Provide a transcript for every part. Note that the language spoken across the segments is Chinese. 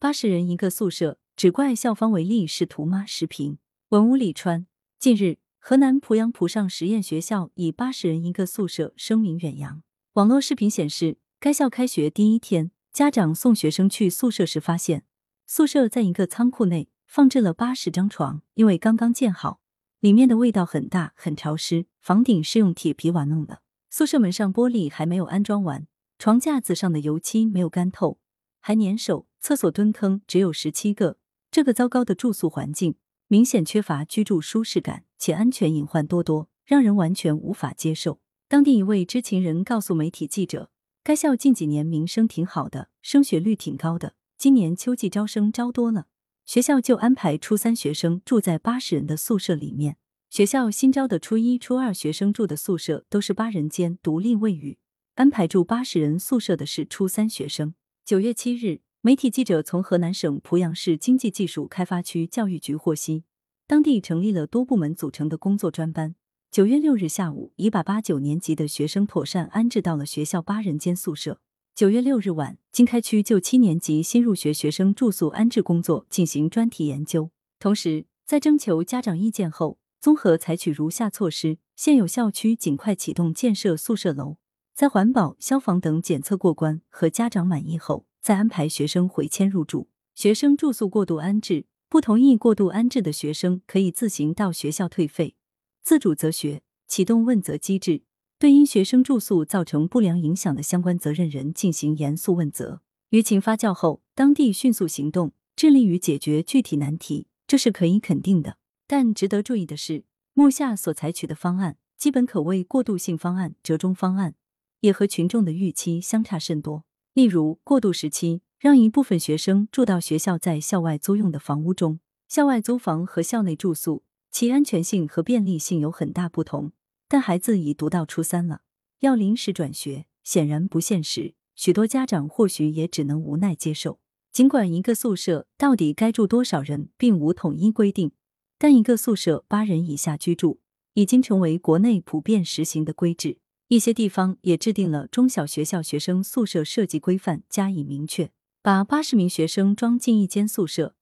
八十人一个宿舍，只怪校方唯利是图吗？视频：文武李川。近日，河南濮阳濮上实验学校以八十人一个宿舍声名远扬。网络视频显示，该校开学第一天，家长送学生去宿舍时，发现宿舍在一个仓库内放置了八十张床，因为刚刚建好，里面的味道很大，很潮湿。房顶是用铁皮瓦弄的，宿舍门上玻璃还没有安装完，床架子上的油漆没有干透，还粘手。厕所蹲坑只有十七个，这个糟糕的住宿环境明显缺乏居住舒适感，且安全隐患多多，让人完全无法接受。当地一位知情人告诉媒体记者，该校近几年名声挺好的，升学率挺高的。今年秋季招生招多了，学校就安排初三学生住在八十人的宿舍里面。学校新招的初一、初二学生住的宿舍都是八人间独立卫浴，安排住八十人宿舍的是初三学生。九月七日，媒体记者从河南省濮阳市经济技术开发区教育局获悉，当地成立了多部门组成的工作专班。九月六日下午，已把八九年级的学生妥善安置到了学校八人间宿舍。九月六日晚，经开区就七年级新入学学生住宿安置工作进行专题研究，同时在征求家长意见后，综合采取如下措施：现有校区尽快启动建设宿舍楼，在环保、消防等检测过关和家长满意后，再安排学生回迁入住。学生住宿过度安置，不同意过度安置的学生可以自行到学校退费。自主择学，启动问责机制，对因学生住宿造成不良影响的相关责任人进行严肃问责。舆情发酵后，当地迅速行动，致力于解决具体难题，这是可以肯定的。但值得注意的是，目下所采取的方案基本可谓过渡性方案、折中方案，也和群众的预期相差甚多。例如，过渡时期让一部分学生住到学校在校外租用的房屋中，校外租房和校内住宿。其安全性和便利性有很大不同，但孩子已读到初三了，要临时转学显然不现实，许多家长或许也只能无奈接受。尽管一个宿舍到底该住多少人并无统一规定，但一个宿舍八人以下居住已经成为国内普遍实行的规制。一些地方也制定了中小学校学生宿舍设计规范加以明确，把八十名学生装进一间宿舍。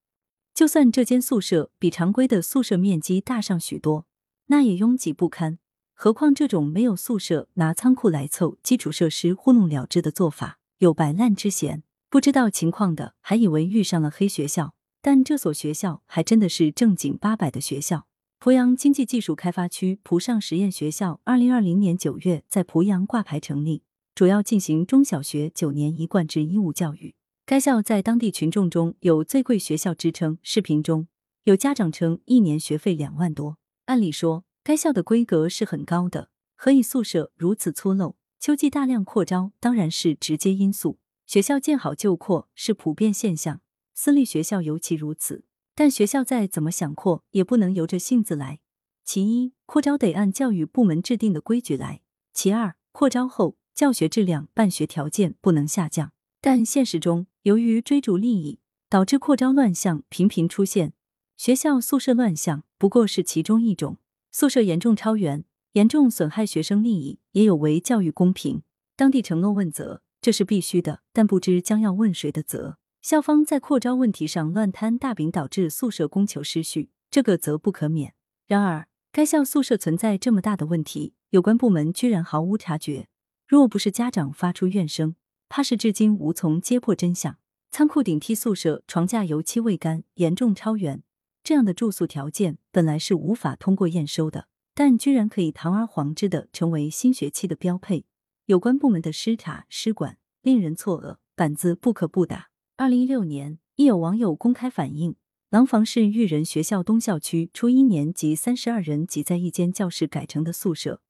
就算这间宿舍比常规的宿舍面积大上许多，那也拥挤不堪。何况这种没有宿舍、拿仓库来凑基础设施糊弄了之的做法，有摆烂之嫌。不知道情况的还以为遇上了黑学校，但这所学校还真的是正经八百的学校。濮阳经济技术开发区濮上实验学校，二零二零年九月在濮阳挂牌成立，主要进行中小学九年一贯制义务教育。该校在当地群众中有“最贵学校”之称。视频中有家长称，一年学费两万多。按理说，该校的规格是很高的，何以宿舍如此粗陋？秋季大量扩招当然是直接因素。学校见好就扩是普遍现象，私立学校尤其如此。但学校再怎么想扩，也不能由着性子来。其一，扩招得按教育部门制定的规矩来；其二，扩招后教学质量、办学条件不能下降。但现实中，由于追逐利益，导致扩招乱象频频出现。学校宿舍乱象不过是其中一种。宿舍严重超员，严重损害学生利益，也有违教育公平。当地承诺问责，这是必须的，但不知将要问谁的责。校方在扩招问题上乱摊大饼，导致宿舍供求失序，这个责不可免。然而，该校宿舍存在这么大的问题，有关部门居然毫无察觉。若不是家长发出怨声，怕是至今无从揭破真相。仓库顶梯宿舍床架油漆未干，严重超员，这样的住宿条件本来是无法通过验收的，但居然可以堂而皇之的成为新学期的标配。有关部门的失察失管，令人错愕，板子不可不打。二零一六年，亦有网友公开反映，廊坊市育人学校东校区初一年级三十二人挤在一间教室改成的宿舍，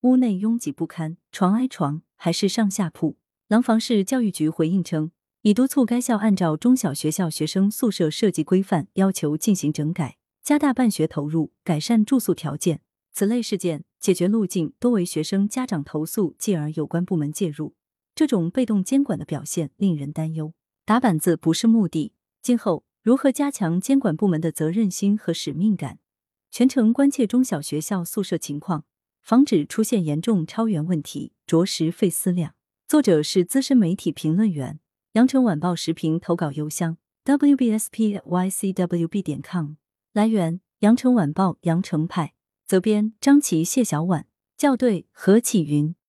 屋内拥挤不堪，床挨床，还是上下铺。廊坊市教育局回应称，已督促该校按照中小学校学生宿舍设计规范要求进行整改，加大办学投入，改善住宿条件。此类事件解决路径多为学生家长投诉，继而有关部门介入。这种被动监管的表现令人担忧。打板子不是目的，今后如何加强监管部门的责任心和使命感，全程关切中小学校宿舍情况，防止出现严重超员问题，着实费思量。作者是资深媒体评论员，羊城晚报时评投稿邮箱 wbspycwb 点 com。来源：羊城晚报羊城派。责编：张琪、谢小婉。校对：何启云。